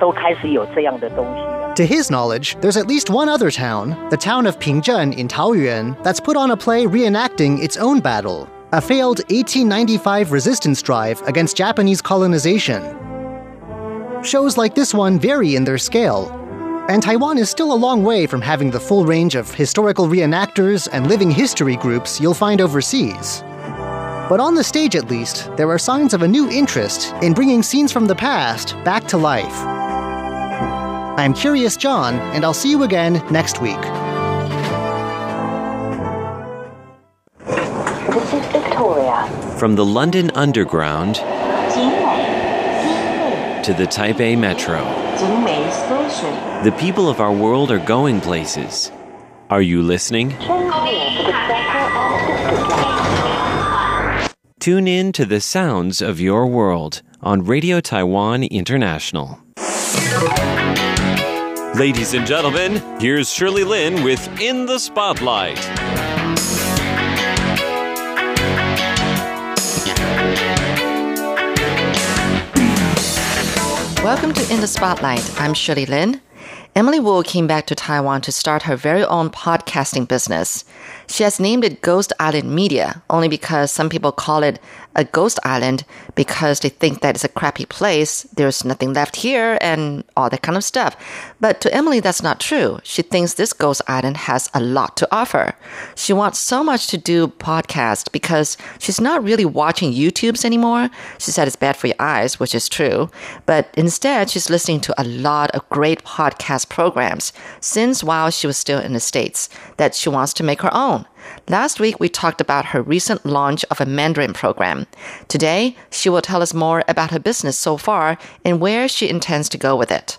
都开始有这样的东西了。 To his knowledge, there's at least one other town, the town of Pingzhen in Taoyuan, that's put on a play reenacting its own battle, a failed 1895 resistance drive against Japanese colonization. Shows like this one vary in their scale, and Taiwan is still a long way from having the full range of historical reenactors and living history groups you'll find overseas. But on the stage at least, there are signs of a new interest in bringing scenes from the past back to life. I'm Curious John, and I'll see you again next week. This is Victoria. From the London Underground to the Taipei Metro, the people of our world are going places. Are you listening? Tune in to the sounds of your world on Radio Taiwan International. Ladies and gentlemen, here's Shirley Lin with In the Spotlight. Welcome to In the Spotlight. I'm Shirley Lin. Emily Wu came back to Taiwan to start her very own podcasting business. She has named it Ghost Island Media only because some people call it a ghost island because they think that it's a crappy place, there's nothing left here, and all that kind of stuff. But to Emily, that's not true. She thinks this ghost island has a lot to offer. She wants so much to do podcast because she's not really watching YouTubes anymore. She said it's bad for your eyes, which is true. But instead, she's listening to a lot of great podcast programs since while she was still in the States that she wants to make her own. Last week, we talked about her recent launch of a Mandarin program. Today, she will tell us more about her business so far and where she intends to go with it.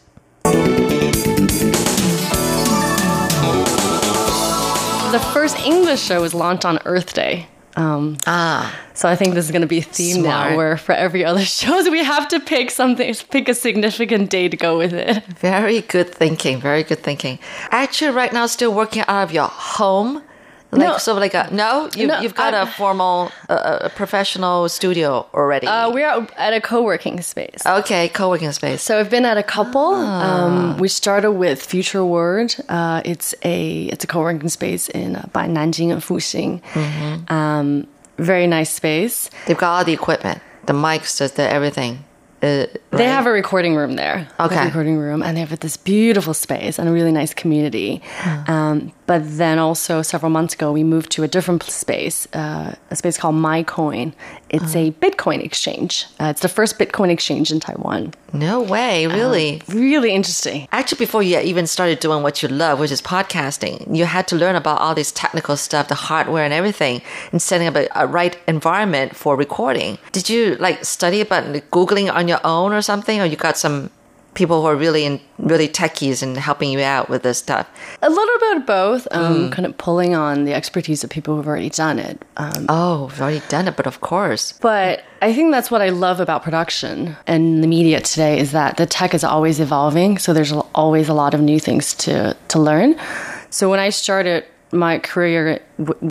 The first English show was launched on Earth Day. Um, Ah, so I think this is going to be a theme Smart. now, where for every other shows we have to pick something, pick a significant day to go with it. very good thinking. Very good thinking. Actually, right now, still working out of your home. Like, No. sort of like a no. You, No, you've got a I- formal, uh, a professional studio already. Uh, we're at- at a co-working space. okay, co-working space. So I've been at a couple. Um, we started with FutureWard. Uh, it's a it's a co-working space in uh, by Nanjing and Fuxing. Um, very nice space. They've got all the equipment, the mics, the everything. Uh, They have a recording room there. Okay. recording room, and they have this beautiful space and a really nice community. Um, but then also several months ago, we moved to a different space, uh, a space called MaiCoin. It's a Bitcoin exchange. Uh, it's the first Bitcoin exchange in Taiwan. no way, really. Really interesting. Actually, before you even started doing what you love, which is podcasting, you had to learn about all this technical stuff, the hardware and everything, and setting up a, a right environment for recording. Did you like study about like, Googling on your own or something, or you got some people who are really in, really techies and helping you out with this stuff? A little bit of both, um, kind of pulling on the expertise of people who've already done it. Um, Oh, we've already done it, but of course. But I think that's what I love about production and the media today is that the tech is always evolving. So there's always a lot of new things to, to learn. So when I started my career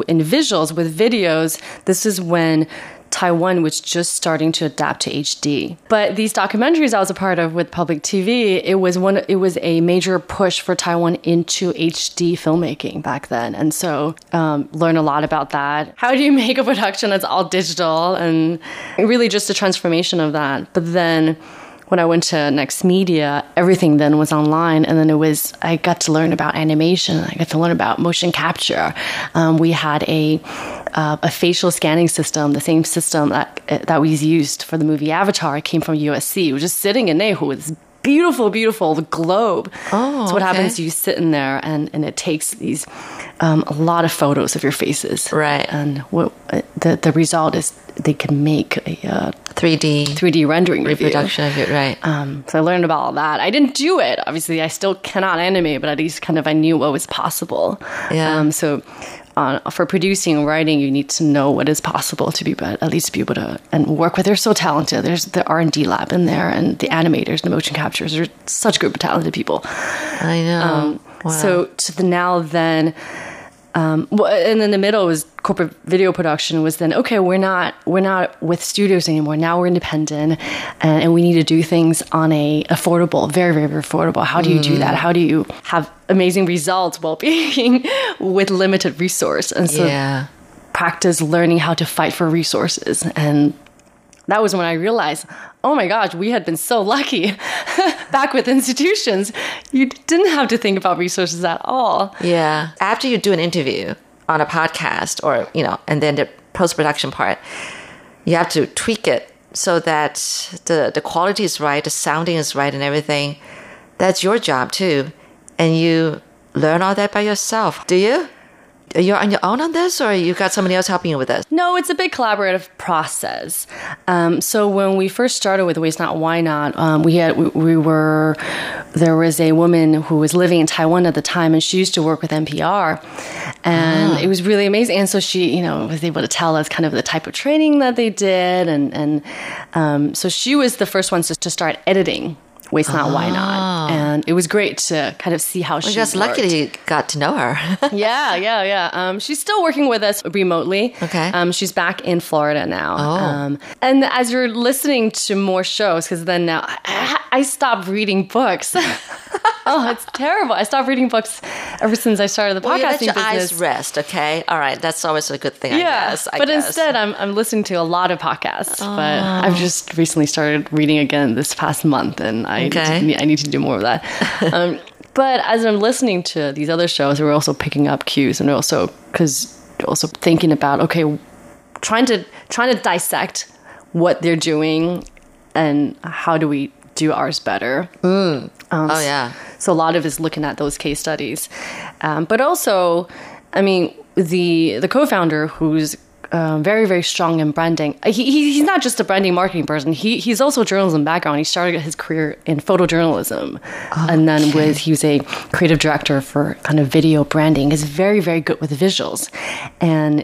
in visuals with videos, this is when Taiwan was just starting to adapt to HD. But these documentaries I was a part of with public TV, it was one it was a major push for Taiwan into HD filmmaking back then. And so um, learn a lot about that. How do you make a production that's all digital and really just a transformation of that. But then when I went to Next Media, everything then was online, and then it was I got to learn about animation. I got to learn about motion capture. Um, we had a uh, a facial scanning system, the same system that that was used for the movie Avatar. Came from USC. It was just sitting in Neihu with this beautiful, beautiful the globe. Oh, so what okay. happens? You sit in there, and and it takes these um, a lot of photos of your faces, Right. And what the the result is they can make a uh, 3D 3D rendering review. reproduction of it, right? Um, so I learned about all that. I didn't do it. Obviously, I still cannot animate, but at least kind of I knew what was possible. Yeah. Um, so uh, for producing and writing, you need to know what is possible to be, but at least be able to and work with. They're so talented. There's the R and D lab in there, and the animators, the motion captures. They're such a group of talented people. I know. Um, So to the now then, Um, and then the middle was corporate video production. Was then okay? We're not we're not with studios anymore. Now we're independent, and, and we need to do things on a affordable, very very, affordable. How do you do that? Mm. How do you have amazing results while being with limited resource? And so Yeah. practice learning how to fight for resources. And that was when I realized, oh my gosh, we had been so lucky back with institutions. You didn't have to think about resources at all. Yeah. After you do an interview on a podcast or, you know, and then the post production part, you have to tweak it so that the, the quality is right, the sounding is right, and everything. That's your job too. And you learn all that by yourself. Do you? You're on your own on this, or you've got somebody else helping you with this? No, it's a big collaborative process. Um, so when we first started with Waste Not Why Not, um, we had we, we were there was a woman who was living in Taiwan at the time, and she used to work with NPR, and it was really amazing. And so she, you know, was able to tell us kind of the type of training that they did, and and um, so she was the first one to, to start editing. Waste Not Why Not, and it was great to kind of see how she. I just lucky you got to know her. Yeah, yeah, yeah. Um, she's still working with us remotely. Okay. Um, she's back in Florida now. Oh. Um, and as you're listening to more shows, because then now I, I stopped reading books. oh, it's terrible. I stopped reading books ever since I started the Well, you let your business. eyes rest, okay? All right, that's always a good thing, I yeah, guess. I but guess. instead, I'm, I'm listening to a lot of podcasts. But Oh. I've just recently started reading again this past month, and I Okay. need, to, I need to do more of that. um, but as I'm listening to these other shows, we're also picking up cues, and also because also thinking about okay, trying to trying to dissect what they're doing and how do we do ours better. oh, yeah. So a lot of it is looking at those case studies, um, but also, I mean, the the co-founder who's uh, very very strong in branding. uh, He, he, he's not just a branding marketing person. He he's also a journalism background. He started his career in photojournalism, and then with he was a creative director for kind of video branding. He's very very good with visuals, and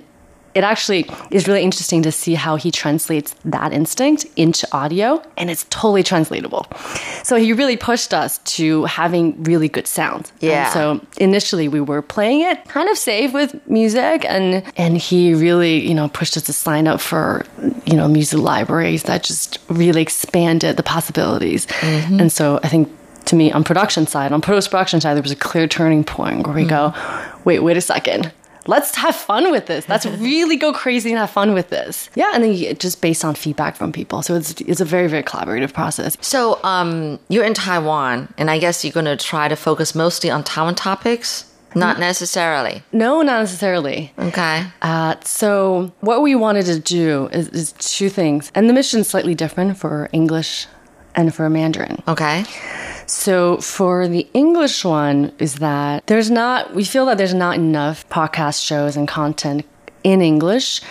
it actually is really interesting to see how he translates that instinct into audio, and it's totally translatable. So he really pushed us to having really good sound. And Yeah. so initially we were playing it kind of safe with music, and and he really you know pushed us to sign up for you know music libraries that just really expanded the possibilities. Mm-hmm. And so I think. To me, on production side, on post production side, there was a clear turning point where we mm-hmm. go, wait, wait a second let's have fun with this. Let's really go crazy and have fun with this. Yeah, and then you, just based on feedback from people. So it's it's a very very collaborative process. So, um, you're in Taiwan, and I guess you're going to try to focus mostly on Taiwan topics? Not necessarily. No, not necessarily. Okay. Uh, so what we wanted to do is, is two things, and the mission's slightly different for English and for Mandarin. Okay. So for the English one is that there's not we feel that there's not enough podcast shows and content in English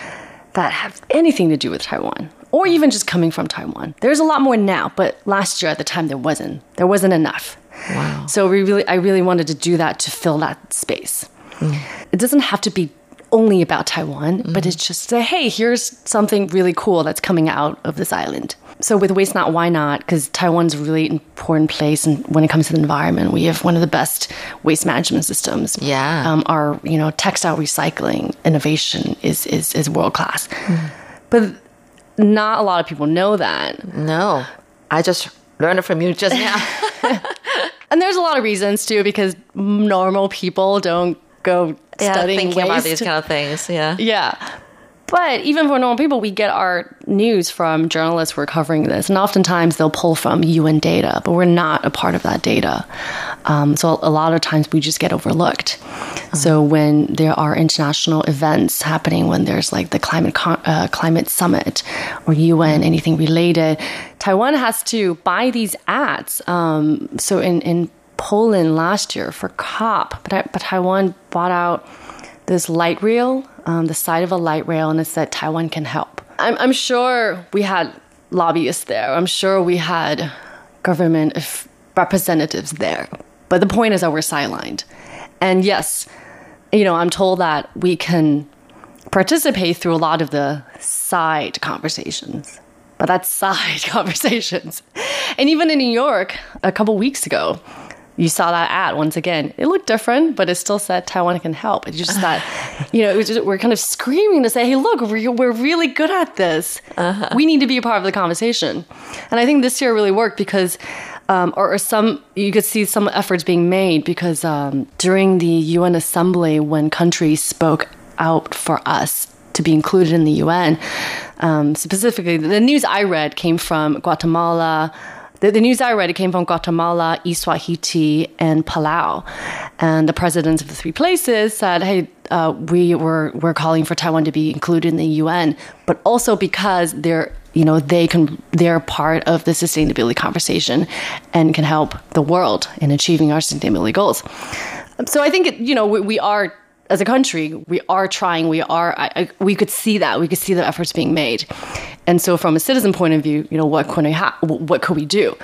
that have anything to do with Taiwan or even just coming from Taiwan. There's a lot more now, but last year at the time there wasn't. There wasn't enough. Wow. So we really I really wanted to do that to fill that space. Mm. It doesn't have to be only about Taiwan, but mm-hmm. it's just say, hey, here's something really cool that's coming out of this island. So with Waste Not, Why Not? Because Taiwan's a really important place, and when it comes to the environment, we have one of the best waste management systems. Yeah. um, our you know textile recycling innovation is is is world class, but not a lot of people know that. No. I just learned it from you just now. And there's a lot of reasons too, because normal people don't go yeah, studying thinking waste. about these kind of things. Yeah. Yeah. But even for normal people, we get our news from journalists who are covering this. And oftentimes they'll pull from UN data, but we're not a part of that data. Um, so a lot of times we just get overlooked. So when there are international events happening, when there's like the climate con- uh, climate summit or UN, anything related, Taiwan has to buy these ads. Um, so in, in Poland last year for COP, but, I- but Taiwan bought out this light rail, um, the side of a light rail, and it said Taiwan can help. I'm, I'm sure we had lobbyists there. I'm sure we had government representatives there. But the point is that we're sidelined. And yes, you know, I'm told that we can participate through a lot of the side conversations. But that's side conversations. And even in New York, a couple weeks ago, you saw that ad once again. It looked different, but it still said Taiwan can help. It's just that, you know, it was just, we're kind of screaming to say, hey, look, we're, we're really good at this. We need to be a part of the conversation. And I think this year really worked because, um, or, or some, you could see some efforts being made because um, during the UN Assembly, when countries spoke out for us to be included in the UN, um, specifically, the news I read came from Guatemala. The, the news I read it came from Guatemala, Eswatini, and Palau, and the presidents of the three places said, "Hey, uh, we were we're calling for Taiwan to be included in the UN, but also because they're you know they can they're part of the sustainability conversation and can help the world in achieving our sustainability goals." So I think it, you know we, we are as a country, we are trying. We are. I, I, we could see that. We could see the efforts being made, and so from a citizen point of view, you know, what could we ha- what could we do?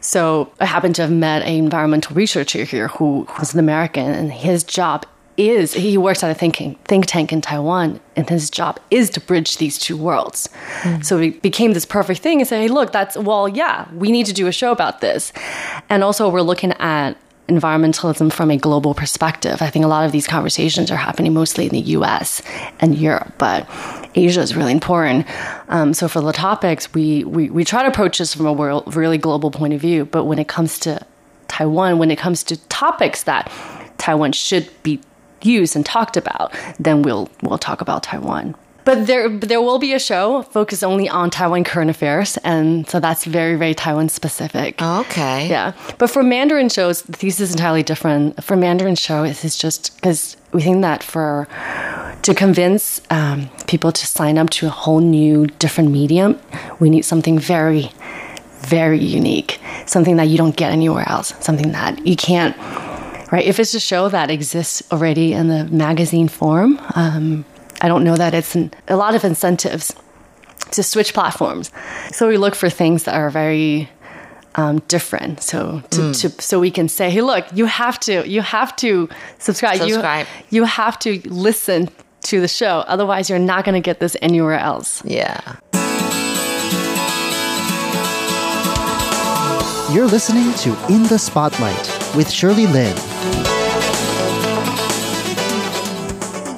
So I happen to have met an environmental researcher here who was an American, and his job is he works at a thinking think tank in Taiwan, and his job is to bridge these two worlds. Hmm. So it became this perfect thing and say, hey, look, that's well, yeah, we need to do a show about this, and also we're looking at environmentalism from a global perspective. I think a lot of these conversations are happening mostly in the US and Europe, but Asia is really important. Um, so for the topics, we, we, we try to approach this from a world, really global point of view. But when it comes to Taiwan, when it comes to topics that Taiwan should be used and talked about, then we'll, we'll talk about Taiwan. But there, there will be a show focused only on Taiwan current affairs, and so that's very, very Taiwan specific. Okay. Yeah. But for Mandarin shows, the thesis is entirely different. For Mandarin show, it's just because we think that for to convince um, people to sign up to a whole new, different medium, we need something very, very unique, something that you don't get anywhere else, something that you can't. Right? If it's a show that exists already in the magazine form, um, I don't know that it's an, a lot of incentives to switch platforms. So we look for things that are very um, different. So to, to, so we can say, hey, look, you have to you have to subscribe. Subscribe. You you have to listen to the show. Otherwise, you're not going to get this anywhere else. Yeah. You're listening to In the Spotlight with Shirley Lin.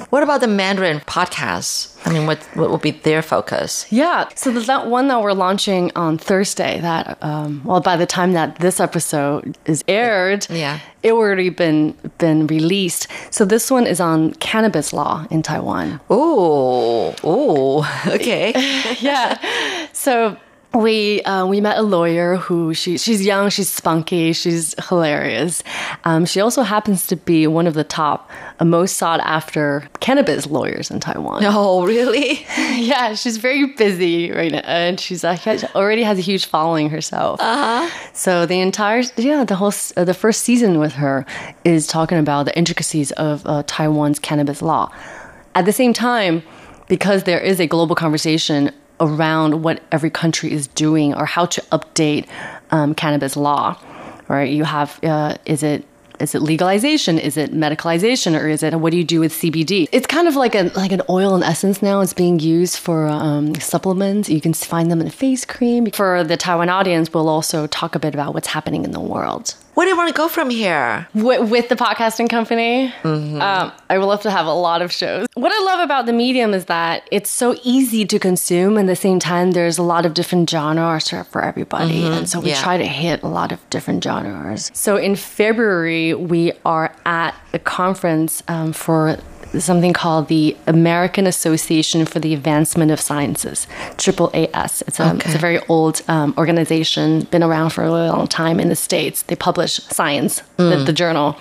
What about the Mandarin podcast? I mean, what what will be their focus? Yeah. So the that one that we're launching on Thursday. That um, well, by the time that this episode is aired, Yeah. it already been been released. So this one is on cannabis law in Taiwan. Oh, oh, okay. yeah. So we uh, we met a lawyer who she she's young, she's spunky, she's hilarious. Um, she also happens to be one of the top, uh, most sought after cannabis lawyers in Taiwan. Oh, really? yeah, she's very busy right now, and she's uh, has- already has a huge following herself. Uh-huh. So the entire yeah the whole uh, the first season with her is talking about the intricacies of uh, Taiwan's cannabis law. At the same time, because there is a global conversation around what every country is doing or how to update um, cannabis law, right? You have uh, is it is it legalization? Is it medicalization, or is it what do you do with CBD? It's kind of like a like an oil and essence now. It's being used for um, supplements. You can find them in a face cream. For the Taiwan audience, we'll also talk a bit about what's happening in the world. Where do you want to go from here? With, with the podcasting company, um, I would love to have a lot of shows. What I love about the medium is that it's so easy to consume, and at the same time, there's a lot of different genres for for everybody, and so we yeah. try to hit a lot of different genres. So in February, we are at a conference um, for something called the American Association for the Advancement of Sciences, Triple AS. It's a, it's a very old um, organization, been around for a really long time in the States. They publish science, the, the journal.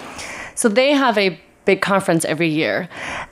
So they have a big conference every year,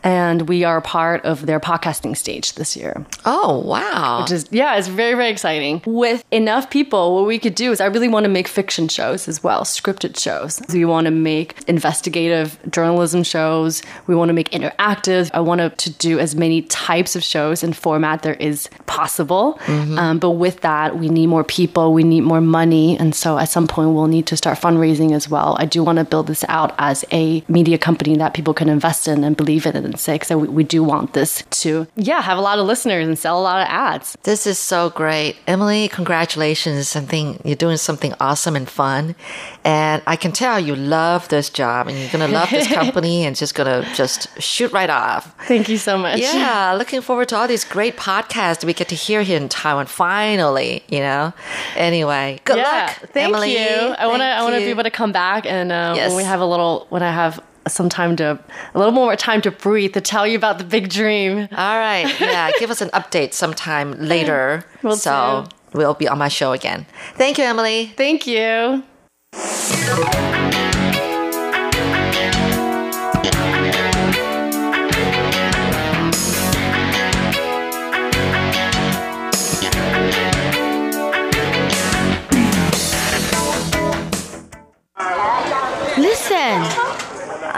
and we are part of their podcasting stage this year. Oh, wow. Which is yeah, it's very very exciting. With enough people, what we could do is I really want to make fiction shows as well, scripted shows. We want to make investigative journalism shows. We want to make interactive. I want to, do as many types of shows and format there is possible. Um, but with that, we need more people. We need more money, and so at some point we'll need to start fundraising as well. I do want to build this out as a media company that that people can invest in and believe in and say, because we, we do want this to, yeah, have a lot of listeners and sell a lot of ads. This is so great. Emily, congratulations. I think you're doing something awesome and fun. And I can tell you love this job and you're going to love this company and just going to just shoot right off. Thank you so much. Yeah, looking forward to all these great podcasts we get to hear here in Taiwan finally, you know. Anyway, good yeah, luck. Thank Emily. you. I want to I want to be able to come back and uh, Yes. when we have a little when I have some time to a little more time to breathe to tell you about the big dream. All right. Yeah, give us an update sometime later. Will so do. we'll be on my show again. Thank you, Emily. Thank you.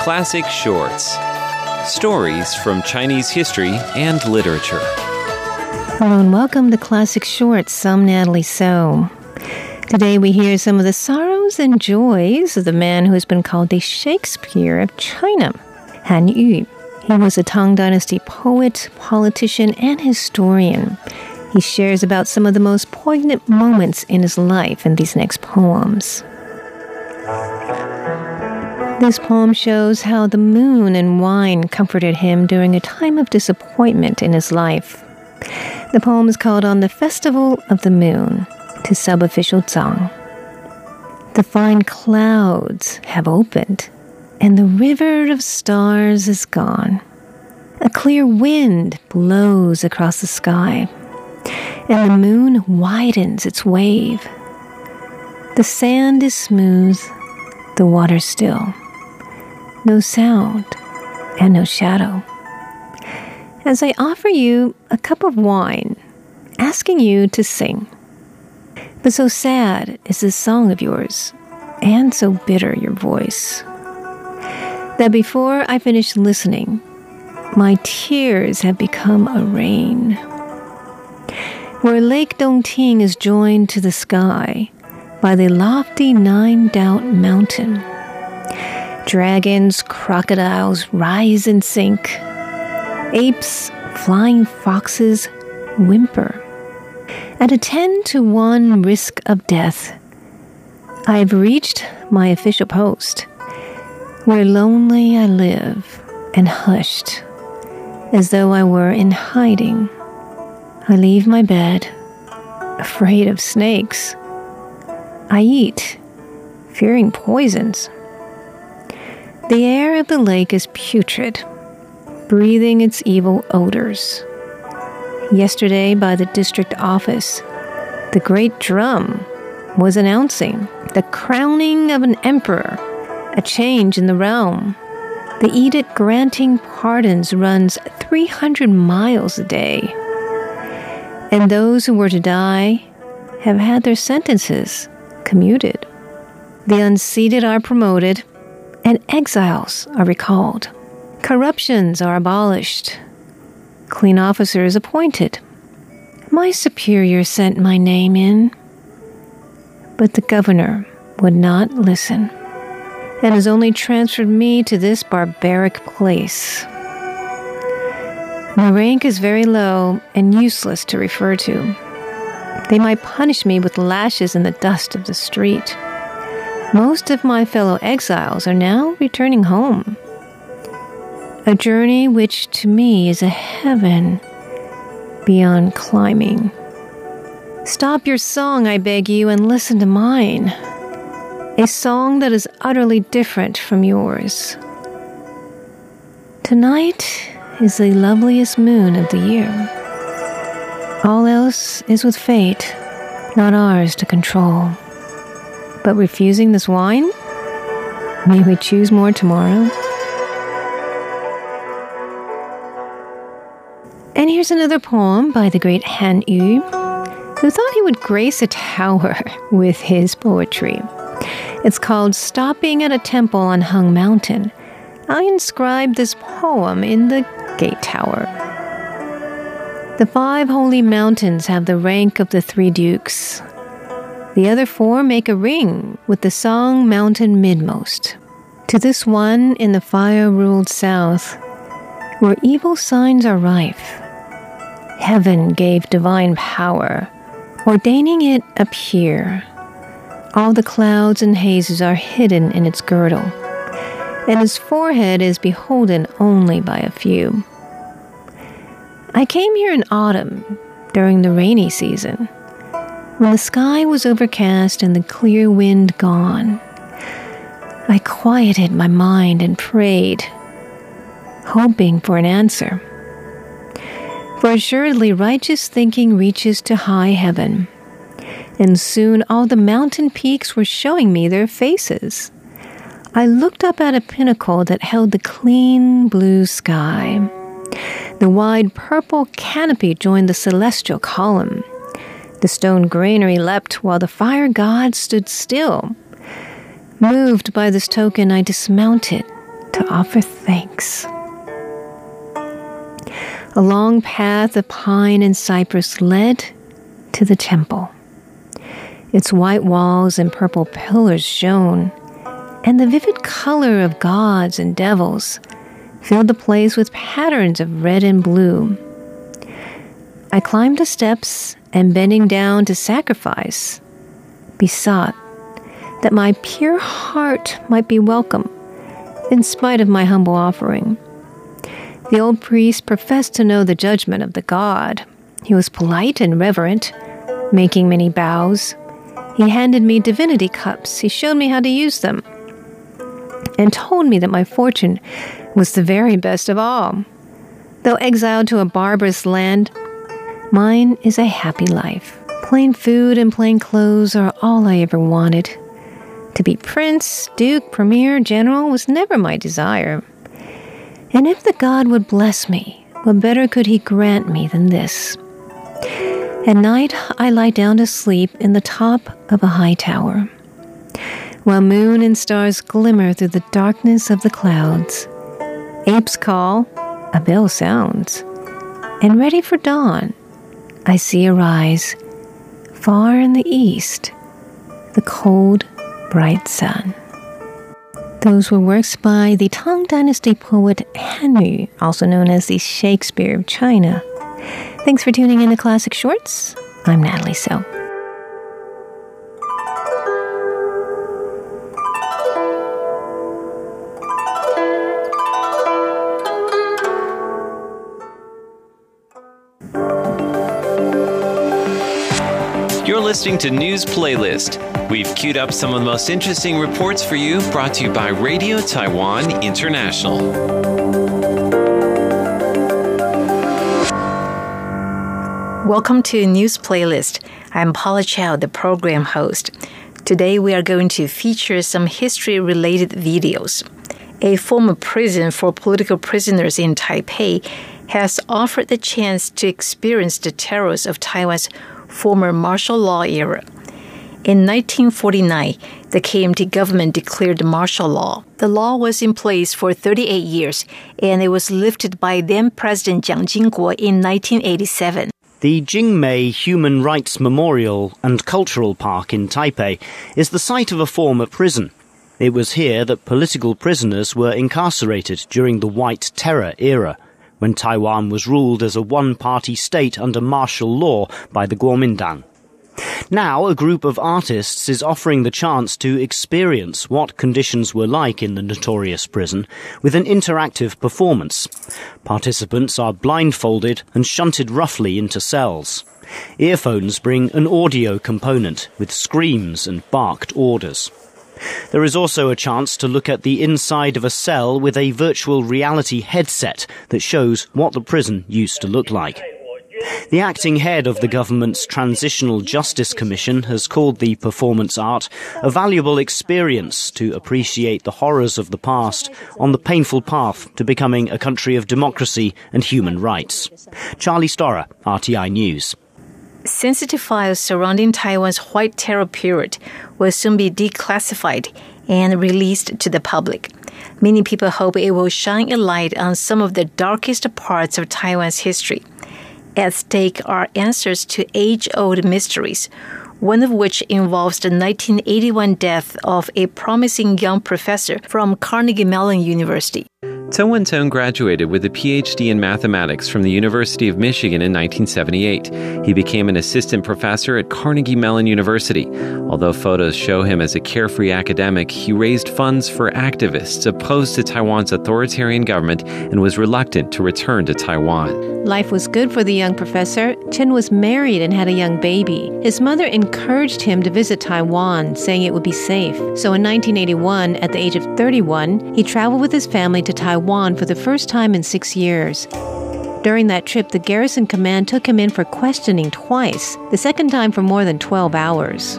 Classic Shorts Stories from Chinese history and literature. Hello and welcome to Classic Shorts. I'm Natalie So. Today we hear some of the sorrows and joys of the man who has been called the Shakespeare of China, Han Yu. He was a Tang Dynasty poet, politician, and historian. He shares about some of the most poignant moments in his life in these next poems. This poem shows how the moon and wine comforted him during a time of disappointment in his life. The poem is called On the Festival of the Moon to sub-official Zhang. The fine clouds have opened, and the river of stars is gone. A clear wind blows across the sky, and the moon widens its wave. The sand is smooth, the water still. No sound and no shadow as I offer you a cup of wine, asking you to sing. But so sad is this song of yours, and so bitter your voice, that before I finish listening, my tears have become a rain. Where Lake Dongting is joined to the sky by the lofty Nine Doubt Mountain, dragons, crocodiles rise and sink apes, flying foxes whimper. At a 10 to 1 risk of death, I have reached my official post, where lonely I live and hushed, as though I were in hiding. I leave my bed, afraid of snakes. I eat, fearing poisons. The air of the lake is putrid breathing its evil odors. Yesterday, by the district office, the great drum was announcing the crowning of an emperor, a change in the realm. The edict granting pardons runs 300 miles a day. And those who were to die have had their sentences commuted. The unseated are promoted, and exiles are recalled. Corruptions are abolished. Clean officers appointed. My superior sent my name in, but the governor would not listen and has only transferred me to this barbaric place. My rank is very low and useless to refer to. They might punish me with lashes in the dust of the street. Most of my fellow exiles are now returning home a journey which to me is a heaven beyond climbing. Stop your song, I beg you, and listen to mine. A song that is utterly different from yours. Tonight is the loveliest moon of the year. All else is with fate not ours to control. But refusing this wine? May we choose more tomorrow? And here's another poem by the great Han Yu, who thought he would grace a tower with his poetry. It's called Stopping at a Temple on Hung Mountain. I inscribed this poem in the gate tower. The five holy mountains have the rank of the three dukes. The other four make a ring with the Song Mountain midmost. To this one in the fire ruled south, where evil signs are rife, heaven gave divine power, ordaining it appear. All the clouds and hazes are hidden in its girdle, and his forehead is beholden only by a few. I came here in autumn, during the rainy season, when the sky was overcast and the clear wind gone. I quieted my mind and prayed, hoping for an answer. For assuredly righteous thinking reaches to high heaven, and soon all the mountain peaks were showing me their faces. I looked up at a pinnacle that held the clean blue sky. The wide purple canopy joined the celestial column. The stone granary leapt while the fire god stood still. Moved by this token, I dismounted to offer thanks. A long path of pine and cypress led to the temple. Its white walls and purple pillars shone, and the vivid color of gods and devils filled the place with patterns of red and blue. I climbed the steps and bending down to sacrifice, besought that my pure heart might be welcome in spite of my humble offering. The old priest professed to know the judgment of the god. He was polite and reverent, making many bows. He handed me divinity cups. He showed me how to use them and told me that my fortune was the very best of all. Though exiled to a barbarous land, mine is a happy life. Plain food and plain clothes are all I ever wanted. To be prince, duke, premier, general was never my desire. And if the God would bless me, what better could he grant me than this? At night, I lie down to sleep in the top of a high tower, while moon and stars glimmer through the darkness of the clouds. Apes call, a bell sounds, and ready for dawn, I see arise, far in the east, the cold, bright sun. Those were works by the Tang Dynasty poet Han Yu, also known as the Shakespeare of China. Thanks for tuning in to Classic Shorts. I'm Natalie So. Listening to News Playlist. We've queued up some of the most interesting reports for you, brought to you by Radio Taiwan International. Welcome to News Playlist. I'm Paula Chow, the program host. Today we are going to feature some history related videos. A former prison for political prisoners in Taipei has offered the chance to experience the terrors of Taiwan's former martial law era. In 1949, the KMT government declared martial law. The law was in place for 38 years, and it was lifted by then President Jiang Jingguo in 1987. The Jingmei Human Rights Memorial and Cultural Park in Taipei is the site of a former prison. It was here that political prisoners were incarcerated during the White Terror era, when Taiwan was ruled as a one-party state under martial law by the Kuomintang. Now, a group of artists is offering the chance to experience what conditions were like in the notorious prison with an interactive performance. Participants are blindfolded and shunted roughly into cells. Earphones bring an audio component with screams and barked orders. There is also a chance to look at the inside of a cell with a virtual reality headset that shows what the prison used to look like. The acting head of the government's Transitional Justice Commission has called the performance art a valuable experience to appreciate the horrors of the past on the painful path to becoming a country of democracy and human rights. Charlie Storer, RTI News. Sensitive files surrounding Taiwan's White Terror period will soon be declassified and released to the public. Many people hope it will shine a light on some of the darkest parts of Taiwan's history. At stake are answers to age old mysteries, one of which involves the 1981 death of a promising young professor from Carnegie Mellon University. Chen Wen-chen graduated with a PhD in mathematics from the University of Michigan in 1978. He became an assistant professor at Carnegie Mellon University. Although photos show him as a carefree academic, he raised funds for activists opposed to Taiwan's authoritarian government and was reluctant to return to Taiwan. Life was good for the young professor. Chen was married and had a young baby. His mother encouraged him to visit Taiwan, saying it would be safe. So in 1981, at the age of 31, he traveled with his family to Taiwan Taiwan for the first time in six years. During that trip, the garrison command took him in for questioning twice, the second time for more than 12 hours.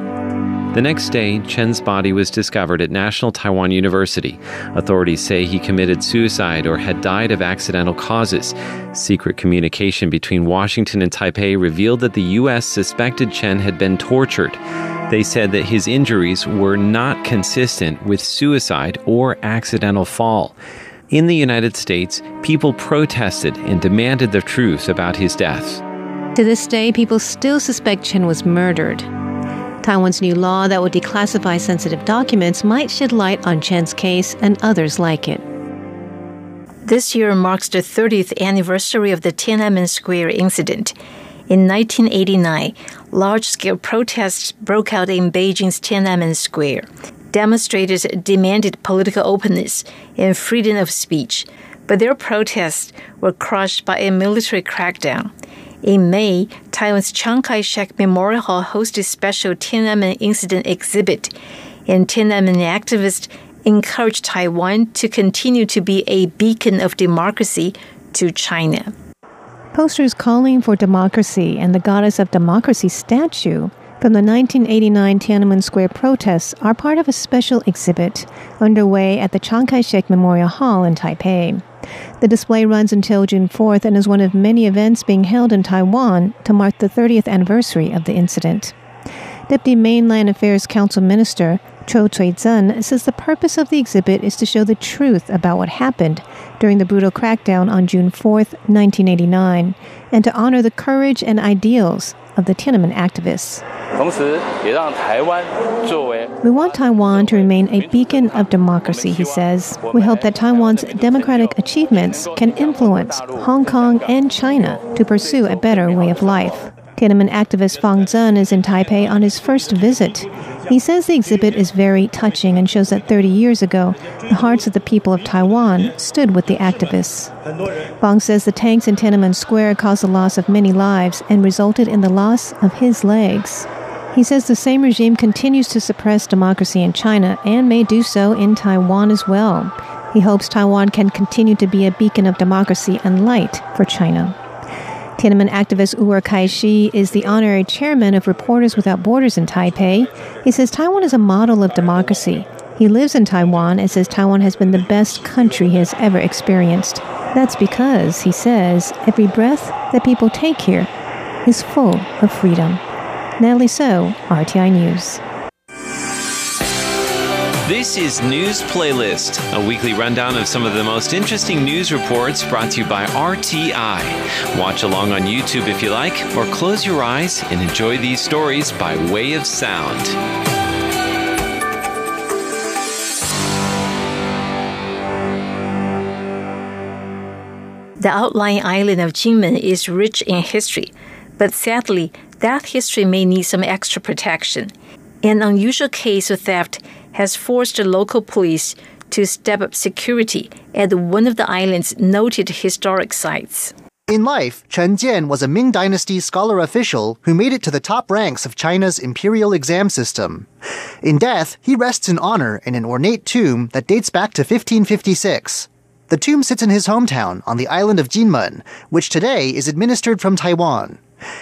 The next day, Chen's body was discovered at National Taiwan University. Authorities say he committed suicide or had died of accidental causes. Secret communication between Washington and Taipei revealed that the U.S. suspected Chen had been tortured. They said that his injuries were not consistent with suicide or accidental fall. In the United States, people protested and demanded the truth about his death. To this day, people still suspect Chen was murdered. Taiwan's new law that would declassify sensitive documents might shed light on Chen's case and others like it. This year marks the 30th anniversary of the Tiananmen Square incident. In 1989, large scale protests broke out in Beijing's Tiananmen Square. Demonstrators demanded political openness and freedom of speech, but their protests were crushed by a military crackdown. In May, Taiwan's Chiang Kai shek Memorial Hall hosted a special Tiananmen incident exhibit, and Tiananmen activists encouraged Taiwan to continue to be a beacon of democracy to China. Posters calling for democracy and the Goddess of Democracy statue from the 1989 Tiananmen Square protests are part of a special exhibit underway at the Chiang Kai shek Memorial Hall in Taipei. The display runs until June 4th and is one of many events being held in Taiwan to mark the 30th anniversary of the incident. Deputy Mainland Affairs Council Minister Chiu Chui-cheng says the purpose of the exhibit is to show the truth about what happened during the brutal crackdown on June 4, 1989, and to honor the courage and ideals of the Tiananmen activists. We want Taiwan to remain a beacon of democracy, he says. We hope that Taiwan's democratic achievements can influence Hong Kong and China to pursue a better way of life. Tiananmen activist Fang Zheng is in Taipei on his first visit. He says the exhibit is very touching and shows that 30 years ago, the hearts of the people of Taiwan stood with the activists. Fang says the tanks in Tiananmen Square caused the loss of many lives and resulted in the loss of his legs. He says the same regime continues to suppress democracy in China and may do so in Taiwan as well. He hopes Taiwan can continue to be a beacon of democracy and light for China. Tiananmen activist Wu'er Kaixi is the honorary chairman of Reporters Without Borders in Taipei. He says Taiwan is a model of democracy. He lives in Taiwan and says Taiwan has been the best country he has ever experienced. That's because, he says, every breath that people take here is full of freedom. Natalie So, RTI News. This is News Playlist, a weekly rundown of some of the most interesting news reports brought to you by RTI. Watch along on YouTube if you like, or close your eyes and enjoy these stories by way of sound. The outlying island of Kinmen is rich in history, but sadly, that history may need some extra protection. An unusual case of theft has forced the local police to step up security at one of the island's noted historic sites. In life, Chen Jian was a Ming Dynasty scholar official who made it to the top ranks of China's imperial exam system. In death, he rests in honor in an ornate tomb that dates back to 1556. The tomb sits in his hometown on the island of Jinmen, which today is administered from Taiwan.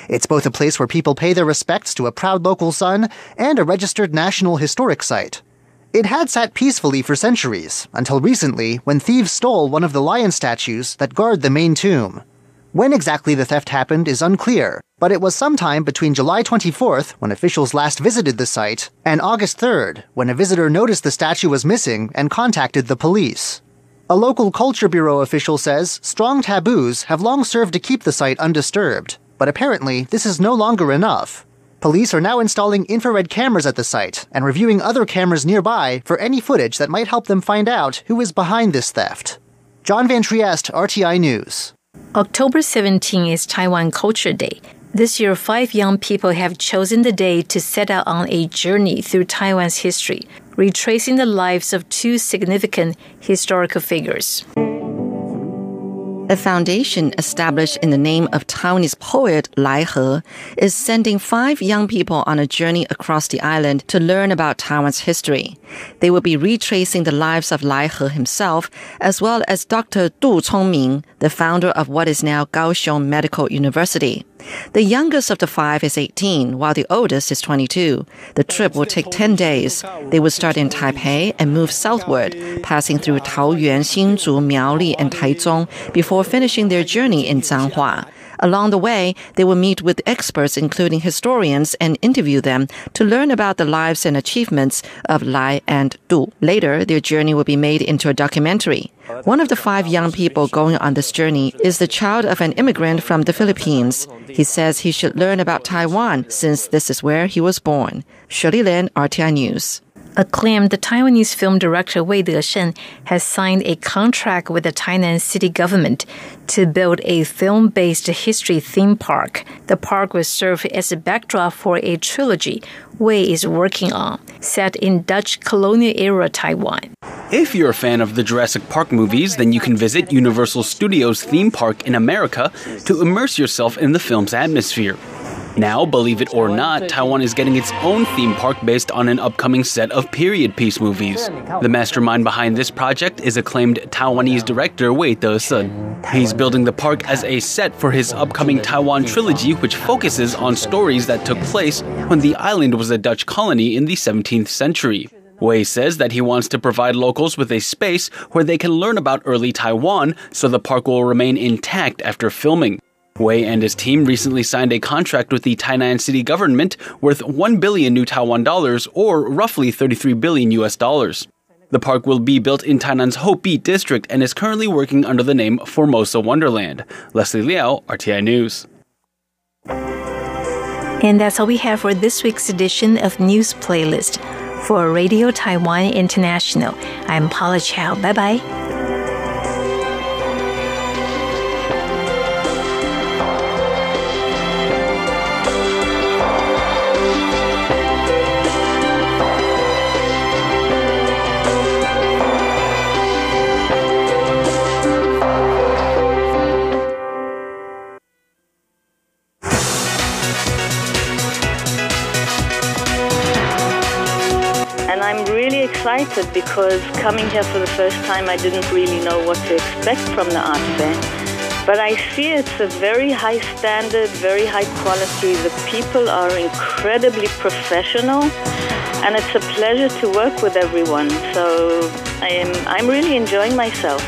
It's both a place where people pay their respects to a proud local son and a registered National Historic Site. It had sat peacefully for centuries, until recently when thieves stole one of the lion statues that guard the main tomb. When exactly the theft happened is unclear, but it was sometime between July 24th, when officials last visited the site, and August 3rd, when a visitor noticed the statue was missing and contacted the police. A local Culture Bureau official says strong taboos have long served to keep the site undisturbed, but apparently this is no longer enough. Police are now installing infrared cameras at the site and reviewing other cameras nearby for any footage that might help them find out who is behind this theft. John Van Trieste, RTI News. October 17 is Taiwan Culture Day. This year, five young people have chosen the day to set out on a journey through Taiwan's history, retracing the lives of two significant historical figures. A foundation established in the name of Taiwanese poet Lai He is sending five young people on a journey across the island to learn about Taiwan's history. They will be retracing the lives of Lai He himself, as well as Dr. Du Chongming, the founder of what is now Kaohsiung Medical University. The youngest of the five is 18, while the oldest is 22. The trip will take 10 days. They will start in Taipei and move southward, passing through Taoyuan, Hsinchu, Miaoli, and Taichung before finishing their journey in Changhua. Along the way, they will meet with experts, including historians, and interview them to learn about the lives and achievements of Lai and Du. Later, their journey will be made into a documentary. One of the five young people going on this journey is the child of an immigrant from the Philippines. He says he should learn about Taiwan since this is where he was born. Shirley Lin, RTI News. Acclaimed Taiwanese film director Wei Desheng has signed a contract with the Tainan city government to build a film based history theme park. The park will serve as a backdrop for a trilogy Wei is working on, set in Dutch colonial era Taiwan. If you're a fan of the Jurassic Park movies, then you can visit Universal Studios theme park in America to immerse yourself in the film's atmosphere. Now, believe it or not, Taiwan is getting its own theme park based on an upcoming set of period piece movies. The mastermind behind this project is acclaimed Taiwanese director Wei Desheng. He's building the park as a set for his upcoming Taiwan trilogy, which focuses on stories that took place when the island was a Dutch colony in the 17th century. Wei says that he wants to provide locals with a space where they can learn about early Taiwan so the park will remain intact after filming. Wei and his team recently signed a contract with the Tainan city government worth 1 billion new Taiwan dollars or roughly 33 billion US dollars. The park will be built in Tainan's Houbi district and is currently working under the name Formosa Wonderland. Leslie Liao, RTI News. And that's all we have for this week's edition of News Playlist. For Radio Taiwan International, I'm Paula Chow. Bye bye. Excited because coming here for the first time, I didn't really know what to expect from the art fair. But I see it's a very high standard, very high quality. The people are incredibly professional, and it's a pleasure to work with everyone. So I am, I'm really enjoying myself.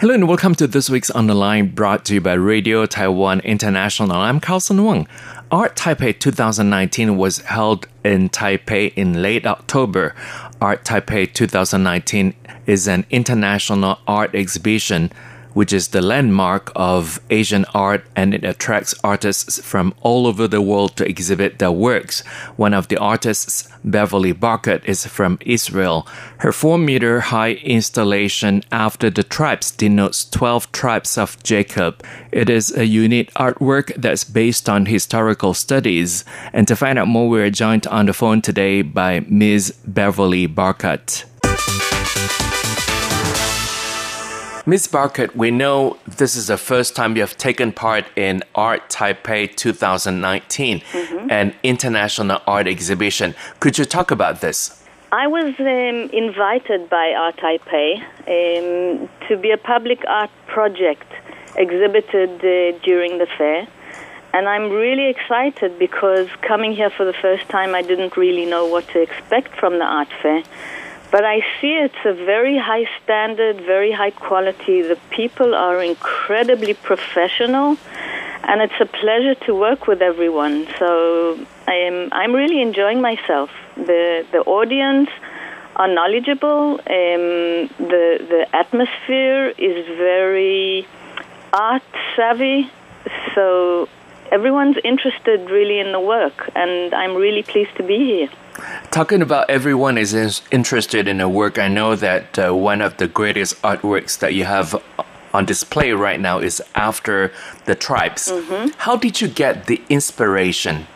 Hello and welcome to this week's On the Line brought to you by Radio Taiwan International. I'm Carlson Wang. Art Taipei 2019 was held in Taipei in late October. Art Taipei 2019 is an international art exhibition which is the landmark of Asian art and it attracts artists from all over the world to exhibit their works. One of the artists, Beverly Barkat, is from Israel. Her 4 meter high installation After the Tribes denotes 12 tribes of Jacob. It is a unique artwork that's based on historical studies. And to find out more, we're joined on the phone today by Ms. Beverly Barkat. Ms. Barkat, we know this is the first time you have taken part in Art Taipei 2019, Mhm. an international art exhibition. Could you talk about this? I was um, invited by Art Taipei um, to be a public art project exhibited uh, during the fair. And I'm really excited because coming here for the first time, I didn't really know what to expect from the art fair. But I see it's a very high standard, very high quality. The people are incredibly professional, and it's a pleasure to work with everyone. So I'm, I'm really enjoying myself. The, the audience are knowledgeable. Um, the, the atmosphere is very art savvy. So everyone's interested really in the work, and I'm really pleased to be here. Talking about everyone is interested in the work, I know that uh, one of the greatest artworks that you have on display right now is After the Tribes. Mm-hmm. How did you get the inspiration?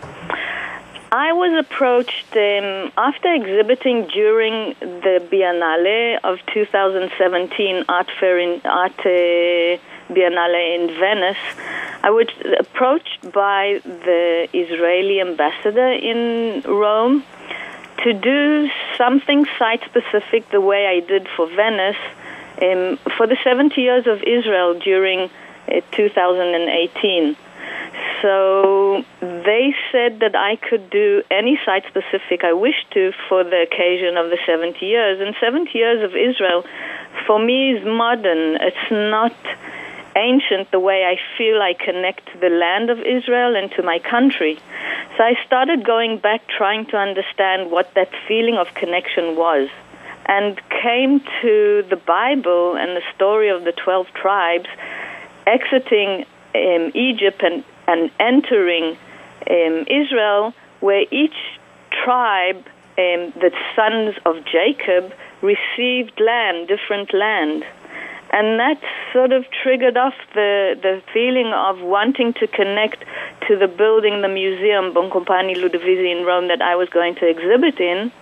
I was approached um, after exhibiting during the Biennale of 2017 Art Fair in Art uh, Biennale in Venice. I was approached by the Israeli ambassador in Rome to do something site specific the way I did for Venice um, for the 70 years of Israel during uh, 2018. So they said that I could do any site specific I wished to for the occasion of the 70 years. And 70 years of Israel, for me, is modern. It's not ancient the way I feel I connect to the land of Israel and to my country. So I started going back trying to understand what that feeling of connection was and came to the Bible and the story of the 12 tribes exiting um, Egypt and, and entering um, Israel, where each tribe, um, the sons of Jacob, received land, different land and that sort of triggered off the the feeling of wanting to connect to the building, the museum Boncompagni Ludovisi in Rome that I was going to exhibit in,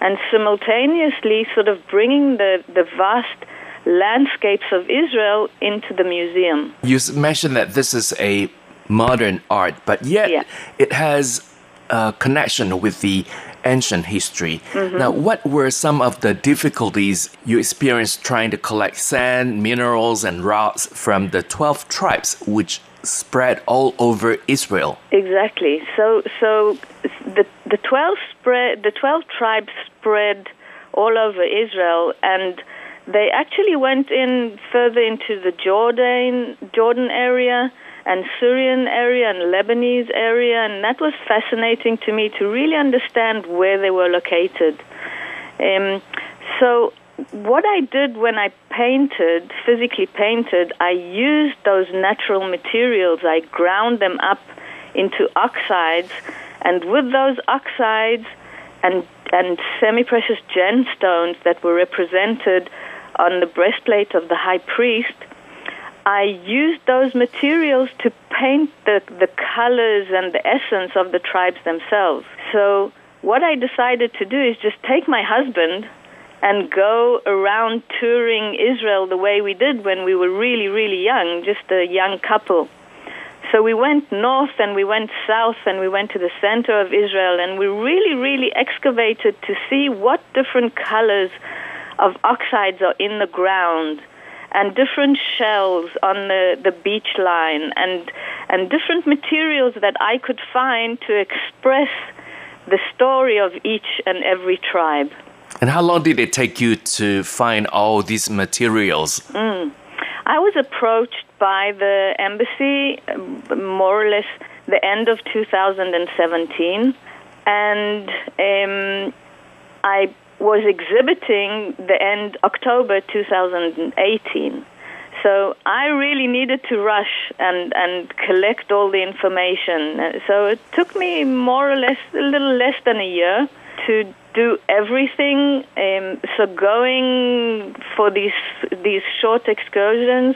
and simultaneously sort of bringing the the vast landscapes of Israel into the museum. You mentioned that this is a modern art, but yet yeah. it has a connection with the ancient history. Mm-hmm. Now, what were some of the difficulties you experienced trying to collect sand, minerals, and rocks from the 12 tribes which spread all over Israel? Exactly. So, so the, the 12 spread, the 12 tribes spread all over Israel and they actually went in further into the Jordan Jordan area and Syrian area and Lebanese area, and that was fascinating to me to really understand where they were located. Um, so, what I did when I painted, physically painted, I used those natural materials. I ground them up into oxides, and with those oxides and and semi-precious gemstones that were represented on the breastplate of the high priest, I used those materials to paint the, the colors and the essence of the tribes themselves. So, what I decided to do is just take my husband and go around touring Israel the way we did when we were really, really young, just a young couple. So we went north and we went south and we went to the center of Israel and we really, really excavated to see what different colors of oxides are in the ground and different shells on the, the beach line and and different materials that I could find to express the story of each and every tribe. And how long did it take you to find all these materials? Mm. I was approached by the embassy um, more or less the end of 2017 and um, I was exhibiting the end October 2018. So I really needed to rush and, and collect all the information. So it took me more or less a little less than a year to do everything. Um, so going for these these short excursions,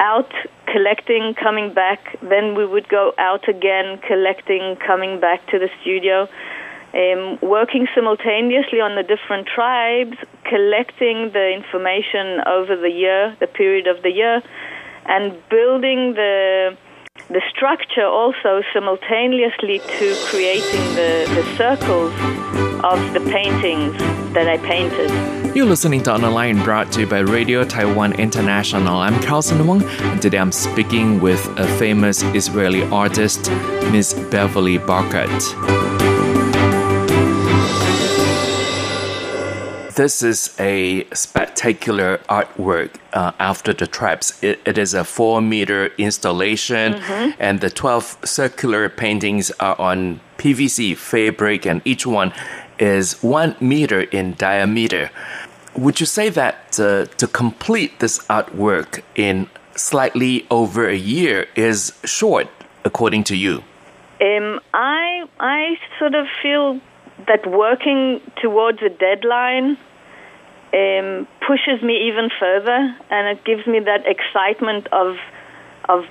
out collecting, coming back. Then we would go out again, collecting, coming back to the studio um, working simultaneously on the different tribes, collecting the information over the year, the period of the year, and building the the structure also simultaneously to creating the, the circles of the paintings that I painted. You're listening to On the Line brought to you by Radio Taiwan International. I'm Carlson Wong, and today I'm speaking with a famous Israeli artist, Miss Beverly Barkat. This is a spectacular artwork uh, after the tribes. It, it is a four meter installation, mm-hmm. and the 12 circular paintings are on PVC fabric, and each one is one meter in diameter. Would you say that uh, to complete this artwork in slightly over a year is short, according to you? Um, I I sort of feel that working towards a deadline um, pushes me even further, and it gives me that excitement of of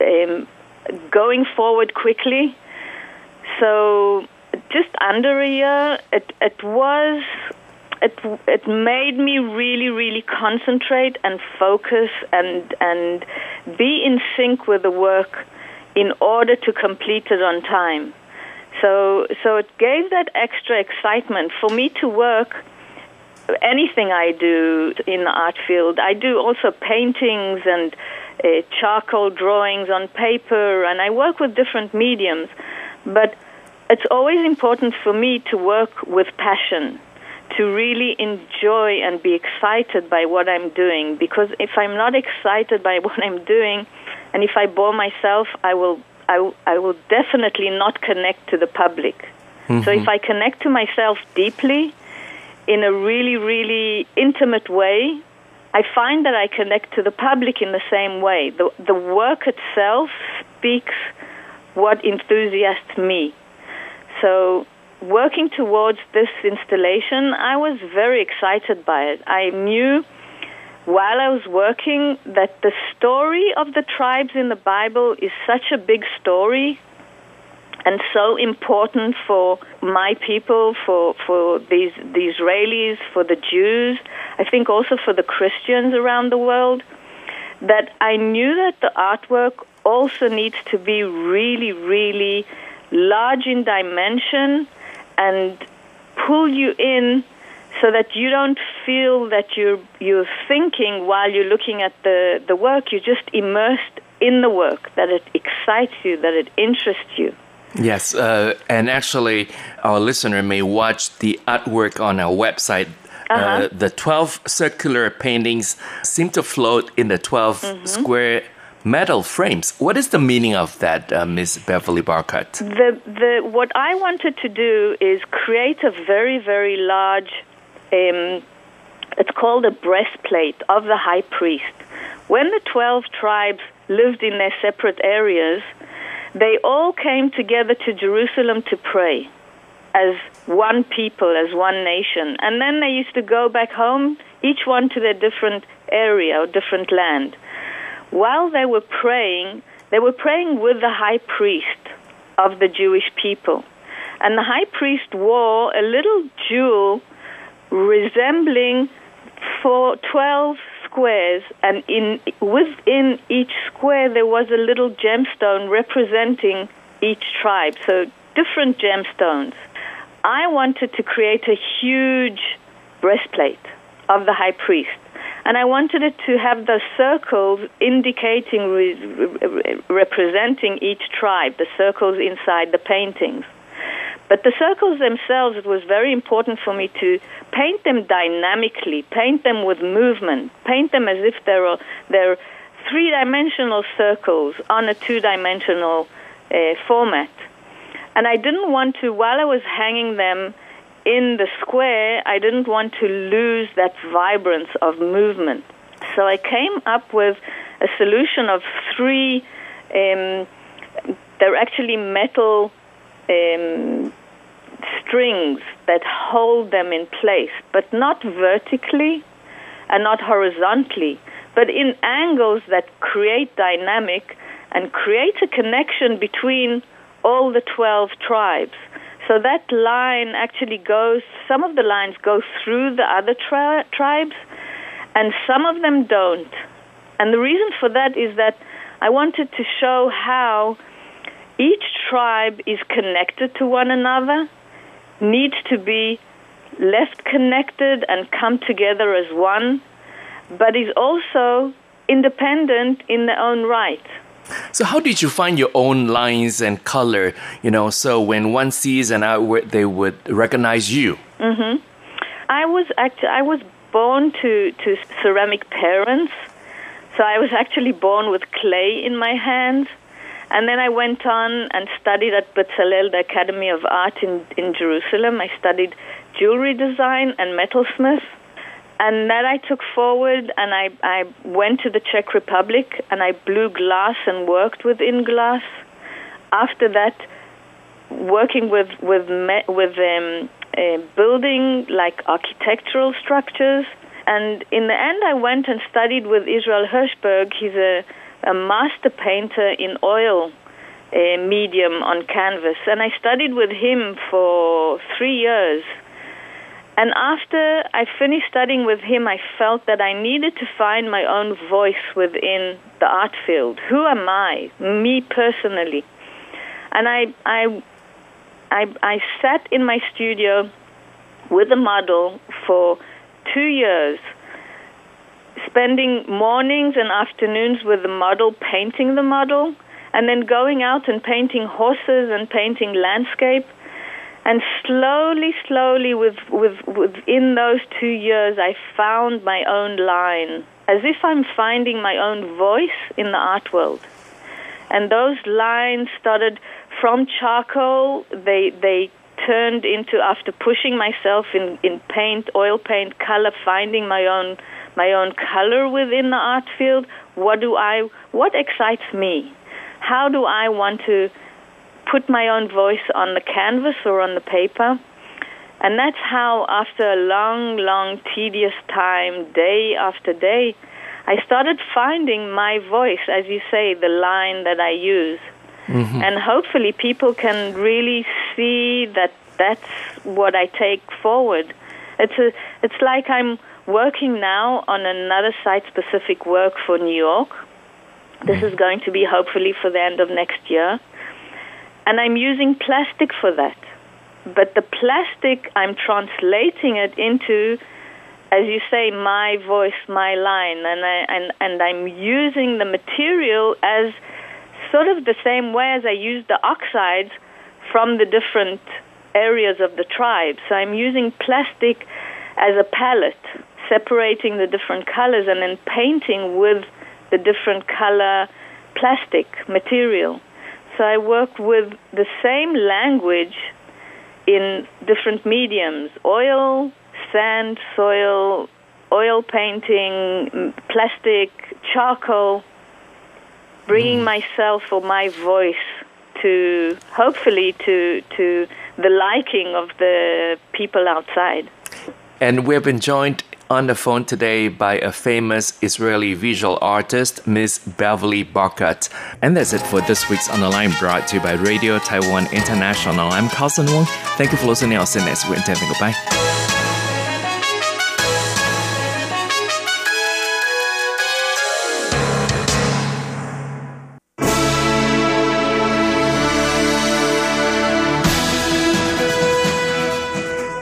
um, going forward quickly. So just under a year, it it was it it made me really really concentrate and focus and and be in sync with the work in order to complete it on time. So so it gave that extra excitement for me to work anything I do in the art field. I do also paintings and uh, charcoal drawings on paper and I work with different mediums. But it's always important for me to work with passion to really enjoy and be excited by what I'm doing. Because if I'm not excited by what I'm doing, and if I bore myself, I will, I, I will definitely not connect to the public. Mm-hmm. So if I connect to myself deeply, in a really, really intimate way, I find that I connect to the public in the same way. The, the work itself speaks what enthusiasts me. So working towards this installation, I was very excited by it. I knew while I was working that the story of the tribes in the Bible is such a big story and so important for my people, for, for these, the Israelis, for the Jews, I think also for the Christians around the world, that I knew that the artwork also needs to be really, really large in dimension and pull you in so that you don't feel that you're you're thinking while you're looking at the, the work, you're just immersed in the work, that it excites you, that it interests you. Yes, uh, and actually, our listener may watch the artwork on our website. Uh, uh-huh. Uh, the 12 circular paintings seem to float in the 12 mm-hmm. square metal frames. What is the meaning of that, uh, Ms. Beverly Barkat? The, the, what I wanted to do is create a very, very large, um, it's called a breastplate of the high priest. When the 12 tribes lived in their separate areas, they all came together to Jerusalem to pray as one people, as one nation. And then they used to go back home, each one to their different area or different land while they were praying, they were praying with the high priest of the Jewish people. And the high priest wore a little jewel resembling for 12 squares, and in, within each square there was a little gemstone representing each tribe, so different gemstones. I wanted to create a huge breastplate of the high priest and I wanted it to have the circles indicating, re- representing each tribe, the circles inside the paintings. But the circles themselves, it was very important for me to paint them dynamically, paint them with movement, paint them as if they're, they're three dimensional circles on a two dimensional uh, format. And I didn't want to, while I was hanging them, in the square, I didn't want to lose that vibrance of movement. So I came up with a solution of three, um, they're actually metal um, strings that hold them in place, but not vertically and not horizontally, but in angles that create dynamic and create a connection between all the 12 tribes. So that line actually goes, some of the lines go through the other tri- tribes, and some of them don't. And the reason for that is that I wanted to show how each tribe is connected to one another, needs to be left connected and come together as one, but is also independent in their own right. So, how did you find your own lines and color? You know, so when one sees an artwork, they would recognize you. Mm-hmm. I was actually I was born to to ceramic parents, so I was actually born with clay in my hands. And then I went on and studied at Bezalel, the Academy of Art in, in Jerusalem. I studied jewelry design and metalsmith. And that I took forward, and I, I went to the Czech Republic, and I blew glass and worked within glass. After that, working with with me, with um, building like architectural structures, and in the end, I went and studied with Israel Hershberg. He's a, a master painter in oil uh, medium on canvas, and I studied with him for three years. And after I finished studying with him, I felt that I needed to find my own voice within the art field. Who am I, me personally? And I, I, I, I sat in my studio with a model for two years, spending mornings and afternoons with the model, painting the model, and then going out and painting horses and painting landscape. And slowly, slowly, with, with, within those two years, I found my own line, as if I'm finding my own voice in the art world. And those lines started from charcoal. They they turned into after pushing myself in, in paint, oil paint, color, finding my own my own color within the art field. What do I? What excites me? How do I want to put my own voice on the canvas or on the paper? And that's how, after a long, long, tedious time, day after day, I started finding my voice, as you say, the line that I use. Mm-hmm. And hopefully, people can really see that that's what I take forward. It's a, it's like I'm working now on another site-specific work for New York. This is going to be hopefully for the end of next year, and I'm using plastic for that. But the plastic, I'm translating it into, as you say, my voice, my line, and I, and and I'm using the material as sort of the same way as I use the oxides from the different areas of the tribe. So I'm using plastic as a palette, separating the different colors and then painting with the different color plastic material. So I work with the same language in different mediums oil, sand, soil, oil painting, plastic, charcoal, bringing mm. myself or my voice to hopefully to to the liking of the people outside. And we've been joined on the phone today by a famous Israeli visual artist, Miss Beverly Barkat. And that's it for this week's On the Line brought to you by Radio Taiwan International. I'm Carlson Wong. Thank you for listening. I'll see you next week. Goodbye.